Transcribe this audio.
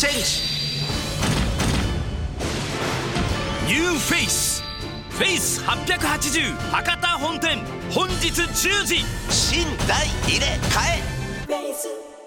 チェンジニューフェイスフェイス880博多本店本日10時新大入れ替え